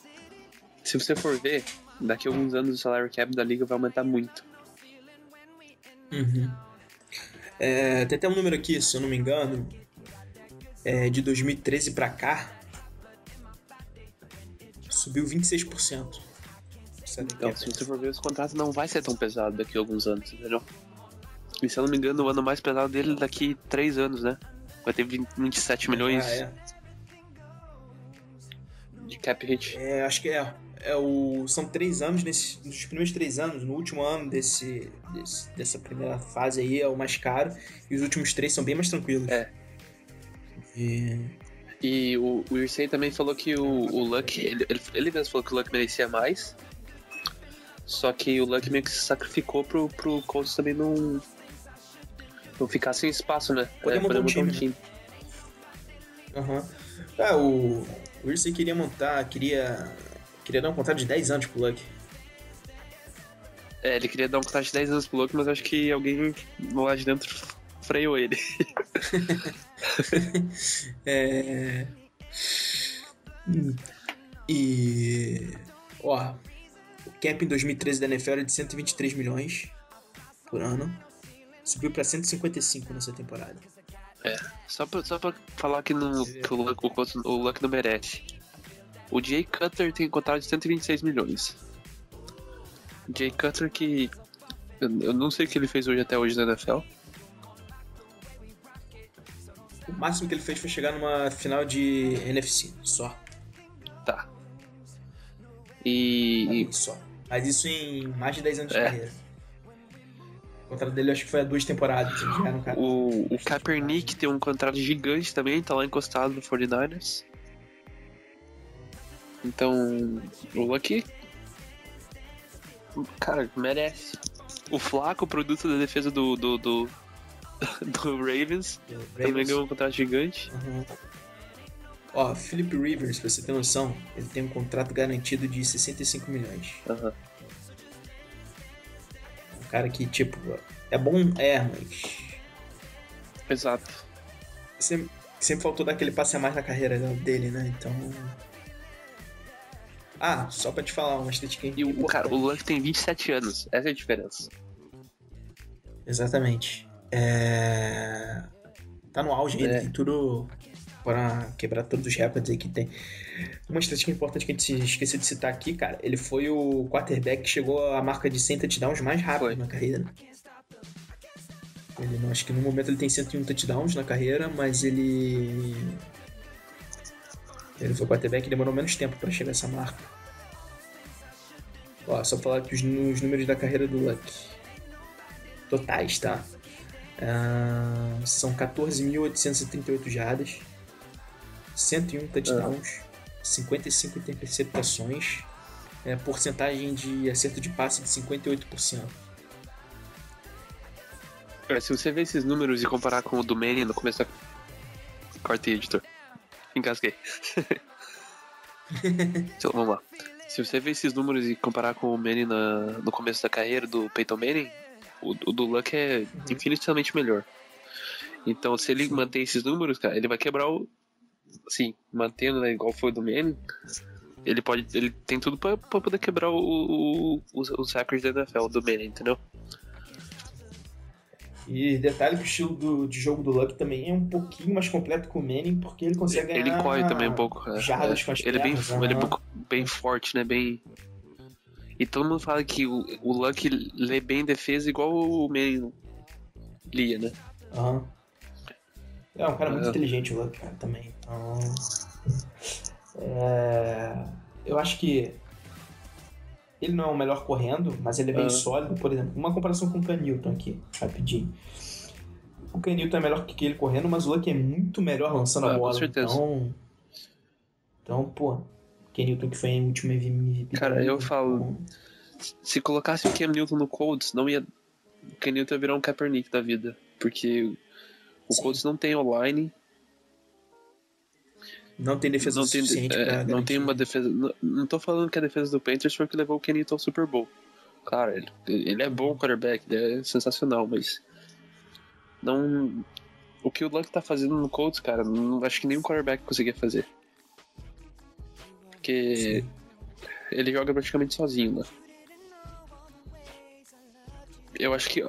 se você for ver, daqui a alguns anos o salário cap da liga vai aumentar muito. Uhum. É, tem até um número aqui, se eu não me engano, é, de 2013 pra cá, subiu 26%. Salary Então, se você for ver, os contratos não vai ser tão pesado daqui a alguns anos, entendeu? E se eu não me engano, o ano mais pesado dele é daqui três anos, né? Vai ter 20 27 milhões Ah, é. de cap hit. É, acho que é. é o, são três anos, nesse, nos primeiros três anos, no último ano desse, desse- dessa primeira fase aí é o mais caro, e os últimos três são bem mais tranquilos. É. E, E o, o Irsay também falou que o, o Luck, ele, ele, ele mesmo falou que o Luck merecia mais. Só que o Luck meio que se sacrificou pro, pro Colts também não, não ficar sem espaço, né? Poder montar um time, time. aham. Ah, o, o Irsay queria montar, queria, queria dar um contrato de 10 anos pro Luck. É, ele queria dar um contrato de 10 anos pro Luck, mas acho que alguém lá de dentro freou ele. É... Hum. E. Ó, o cap em 2013 da NFL era de 123 milhões por ano. Subiu pra 155 nessa temporada. Só pra, só pra falar que, não, que o, Luck, o, Luck não merece. O Jay Cutler tem contrato de 126 milhões. Jay Cutler que. Eu, eu não sei o que ele fez hoje até hoje na NFL. O máximo que ele fez foi chegar numa final de NFC, só. Tá. E. Só. Mas isso em mais de 10 anos de É. carreira. O contrato dele acho que foi há duas temporadas. O, o Kaepernick tem um contrato gigante também, tá lá encostado no 49ers. Então, o Lucky. Cara, merece. O Flaco, produto da defesa do, do, do, do Ravens, do também Ravens. ganhou um contrato gigante. Uhum. Ó, Philip Rivers, pra você ter noção, ele tem um contrato garantido de 65 milhões. Aham. Cara que, tipo, é bom, é, mas. Exato. Sempre, sempre faltou dar aquele passe a mais na carreira dele, né? Então. Ah, só pra te falar, uma estatística E o, cara, o. Luck tem 27 anos, essa é a diferença. Exatamente. É... Tá no auge ainda, É. tudo para quebrar todos os recordes aí que tem. Uma estatística importante que a gente esqueceu de citar aqui, cara, ele foi o quarterback que chegou à marca de 100 touchdowns mais rápido Foi. na carreira. né? Ele, não- acho que no momento ele tem 101 touchdowns na carreira, mas ele. Ele foi o quarterback que demorou menos tempo para chegar a essa marca. Ó, só falar aqui os, os números da carreira do Luck. Totais, tá? Ah, são 14.838 jardas, 101 touchdowns, 55 interceptações, é, porcentagem de acerto de passe de 58%. Cara, se você ver esses números e comparar com o do Manning no começo da. Corta aí, editor. Engasguei. então, vamos lá. Se você ver esses números e comparar com o Manning na- no começo da carreira do Peyton Manning, o, o do Luck é infinitamente melhor. Então, se ele manter esses números, cara, ele vai quebrar o. Assim, mantendo né, igual foi o do Manning, ele pode. Ele tem tudo pra, pra poder quebrar o, o, os, os records da NFL do Manning, entendeu? E detalhe que o estilo do- de jogo do Luck também é um pouquinho mais completo que o Manning, porque ele consegue Ele ganhar corre também um pouco. é, jardas é. com as ele é bem, ele é um pouco- bem forte, né? Bem. E todo mundo fala que o, o Luck lê bem defesa igual o Manning lia, né? Aham. É um cara muito É. inteligente o Luck, cara, também. Então. é, Eu acho que. Ele não é o melhor correndo, mas ele é bem Ah. sólido. Por exemplo, uma comparação com o Canilton aqui, rapidinho. O Canilton é melhor que ele correndo, mas o Luck é muito melhor lançando Ah, a com bola. certeza. Então. Então, pô. Canilton que foi em último MVP. Cara, eu falo- então, Se colocasse o Cam Newton no Colts, não ia. O Cam Newton ia virar um Kaepernick da vida. Porque o Sim. Colts não tem online. Não tem defesa Não tem, suficiente é, pra não tem uma defesa. Não, não tô falando que a defesa do Panthers foi que levou o Kenny ao Super Bowl. Claro, ele, ele é bom quarterback, ele é sensacional, mas. Não. O que o Luck tá fazendo no Colts, cara, não acho que nenhum quarterback conseguia fazer. Porque ele joga praticamente sozinho, né? Eu acho que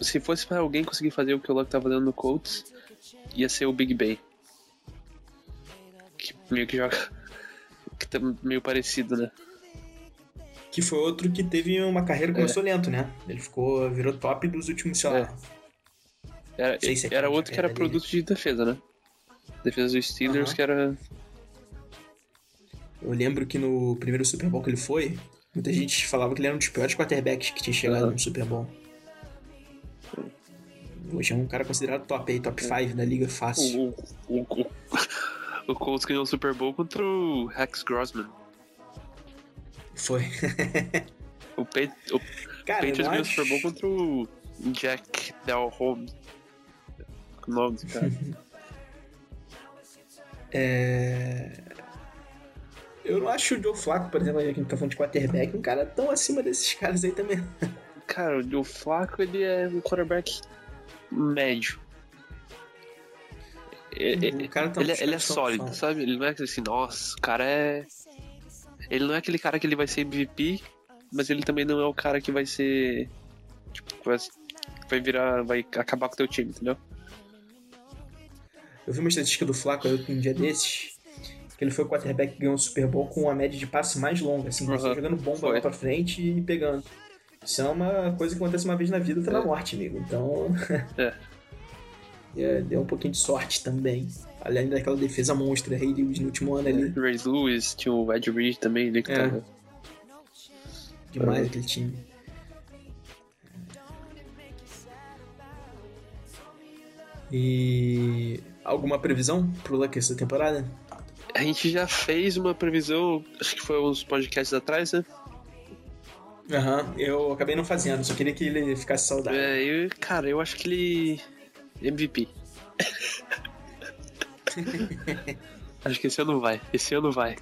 se fosse pra alguém conseguir fazer o que o Luck tá fazendo no Colts, ia ser o Big Ben. Que meio que joga. Que tá meio parecido, né? Que foi outro que teve uma carreira que começou lento, né? Ele ficou, virou top dos últimos, sei lá. É. Era, se é era outro que era dele. produto de defesa, né? Defesa dos Steelers, que era. Eu lembro que no primeiro Super Bowl que ele foi, muita gente falava que ele era um dos piores quarterbacks que tinha chegado no Super Bowl. Hoje é um cara considerado top aí, top 5 da liga fácil. O, o, o, o, Colts ganhou o Super Bowl contra o Rex Grossman. Foi. O, Pat, o Cara, Patriots ganhou o. Super Bowl contra o Jack Del Home. O nome do cara. É... Eu não acho o Joe Flacco, por exemplo, que a gente tá falando de quarterback, um cara tão acima desses caras aí também. cara, o Joe Flacco, ele é um quarterback médio. É- é- O cara tá ele, é- ele é tão sólido, fã. sabe? Ele não é assim, nossa, o cara é. Ele não é aquele cara que ele vai ser MVP, mas ele também não é o cara que vai ser. Tipo, vai, vai virar. Vai acabar com o teu time, entendeu? Eu vi uma estatística do Flacco aí um dia desses, que ele foi o quarterback que ganhou o Super Bowl com a média de passe mais longa, assim, só jogando bomba foi. lá pra frente e pegando. Isso é uma coisa que acontece uma vez na vida, outra na É. morte, amigo. Então. É. é, deu um pouquinho de sorte também. Além daquela defesa monstra, Ray Lewis no último ano ali. Ray Lewis, tinha o Ed Reed também, né? Que É. tava. Demais aquele time. E. Alguma previsão pro Luck essa temporada? A gente já fez uma previsão, acho que foi uns podcasts atrás, né? Aham, eu acabei não fazendo, só queria que ele ficasse saudável. É, eu, cara, eu acho que ele. MVP. acho que esse ano vai. Esse ano vai.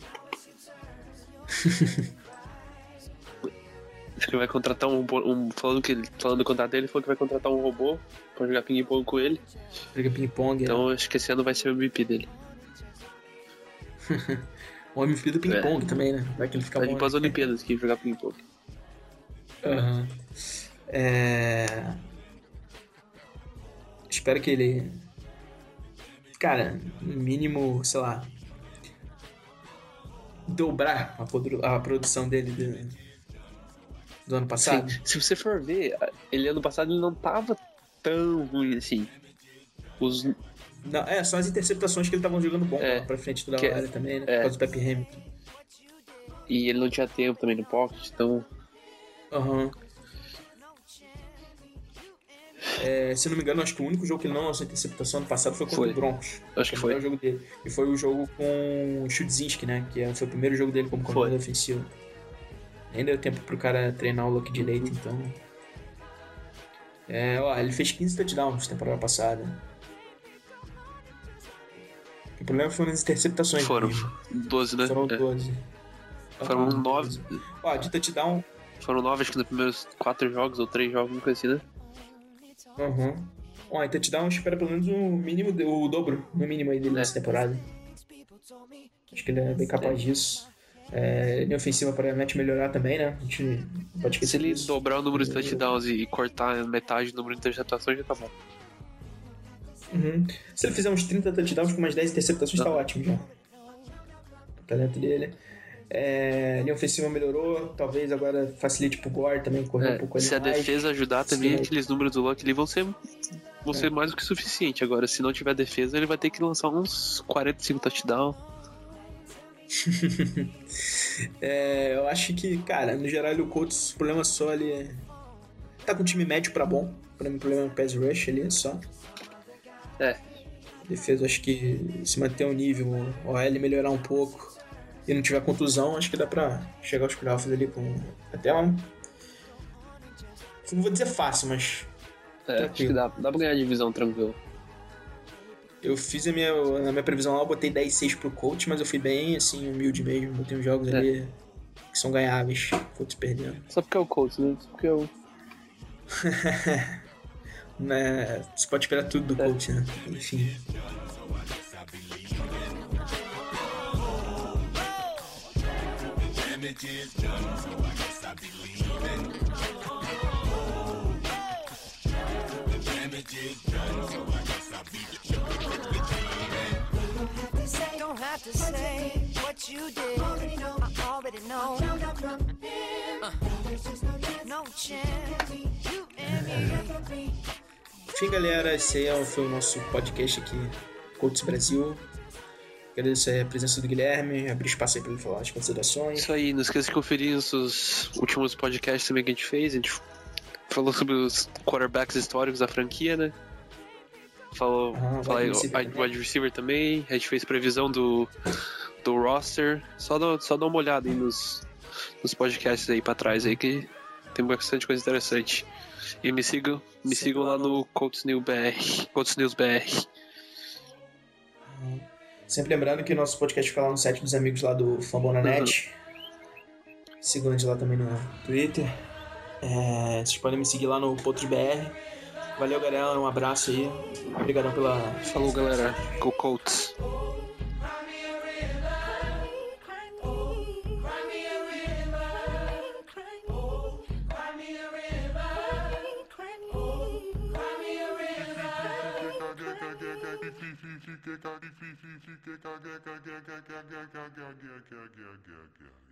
Acho que vai contratar um, um falando que ele, falando do contrato dele, ele falou que vai contratar um robô pra jogar ping-pong com ele. Briga ping-pong. Então acho que esse ano vai ser o MVP dele. O MVP do ping-pong também, né? Vai que ele fica Vai bom. pras né? Olimpíadas aqui jogar ping-pong. Aham. É... Espero que ele. Cara, no mínimo, sei lá. Dobrar a, produ- a produção dele do, do ano passado. Sim, se você for ver, ele ano passado ele não tava tão ruim assim. Os, Não, é, só as interceptações que ele tava jogando bom É, lá pra frente toda que- hora também, né? é. Por causa do Pepe Hamilton. e ele não tinha tempo também no pocket, então. Aham. É, se não me engano, acho que o único jogo que ele não lançou interceptação ano passado foi contra Foi. o Broncos. Acho que Foi o jogo dele. E foi o jogo com o Chudzinski, né? Que foi o primeiro jogo dele como coordenador ofensivo. Nem deu tempo pro cara treinar o look direito, então. É, ó, ele fez 15 touchdowns na temporada passada. O problema foram as interceptações. Foram dele. 12, né? Foram É. 12. Foram Ah, 9. Ó, de touchdown. Foram 9, acho que nos primeiros 4 jogos ou 3 jogos, nunca assim, né? Aham. Ó, em touchdown espera pelo menos o mínimo, de- o dobro, no mínimo aí dele É. nessa temporada. Acho que ele é bem capaz disso. É, linha ofensiva provavelmente melhorar também, né? A gente não pode Se esquecer ele disso. dobrar o número de touchdowns e cortar metade do número de interceptações, já tá bom. Uhum. Se ele fizer uns 30 touchdowns com umas 10 interceptações, tá Tá. ótimo já. O talento dele. É, linha ofensiva melhorou, talvez agora facilite pro Gore também correr um É, pouco ali se a mais. defesa ajudar também, Sim. aqueles números do Luck ali vão ser, vão É. ser mais do que suficiente. Agora, se não tiver defesa, ele vai ter que lançar uns 45 touchdowns. É, eu acho que, cara, no geral o Colts, o problema só ele é... Tá com um time médio pra bom. O problema, o problema é o pass rush ali só. É. Defesa, acho que se manter o nível, o OL melhorar um pouco e não tiver contusão, acho que dá pra chegar aos playoffs ali com até um. Não vou dizer fácil, mas É, acho que dá, dá pra ganhar a divisão tranquilo. Eu fiz a minha, na minha previsão lá, eu botei 10-6 pro Colts, mas eu fui bem, assim, humilde mesmo. Botei uns jogos É. ali que são ganháveis. Colts perdendo. Só porque é o Colts, né? Só porque é o. Né, você pode esperar tudo do É. Colts, né? Enfim. Don't have to say what you did. I already know. No chance. You and me. Enfim, galera, esse aí é- foi o nosso podcast aqui, Colts Brasil. Agradeço aí a presença do Guilherme, abrir espaço aí pra ele falar as considerações. Isso aí, não esqueça de conferir os últimos podcasts também que a gente fez. A gente falou sobre os quarterbacks históricos da franquia, né? Falou, Ah, falei, wide receiver wide receiver também. A gente fez previsão do, do roster. Só dá, só dá uma olhada aí nos, nos podcasts aí pra trás aí que tem bastante coisa interessante. E me sigam, me sigam lá no Colts News BR. Colts News BR. Sempre lembrando que o nosso podcast fica lá no site dos amigos lá do Fambonanet. Sigam eles lá também no Twitter. É, vocês podem me seguir lá no PotosBR. Valeu, galera. Um abraço aí. Obrigadão pela. Falou, galera. Go Colts. Yeah, yeah, yeah, yeah, yeah.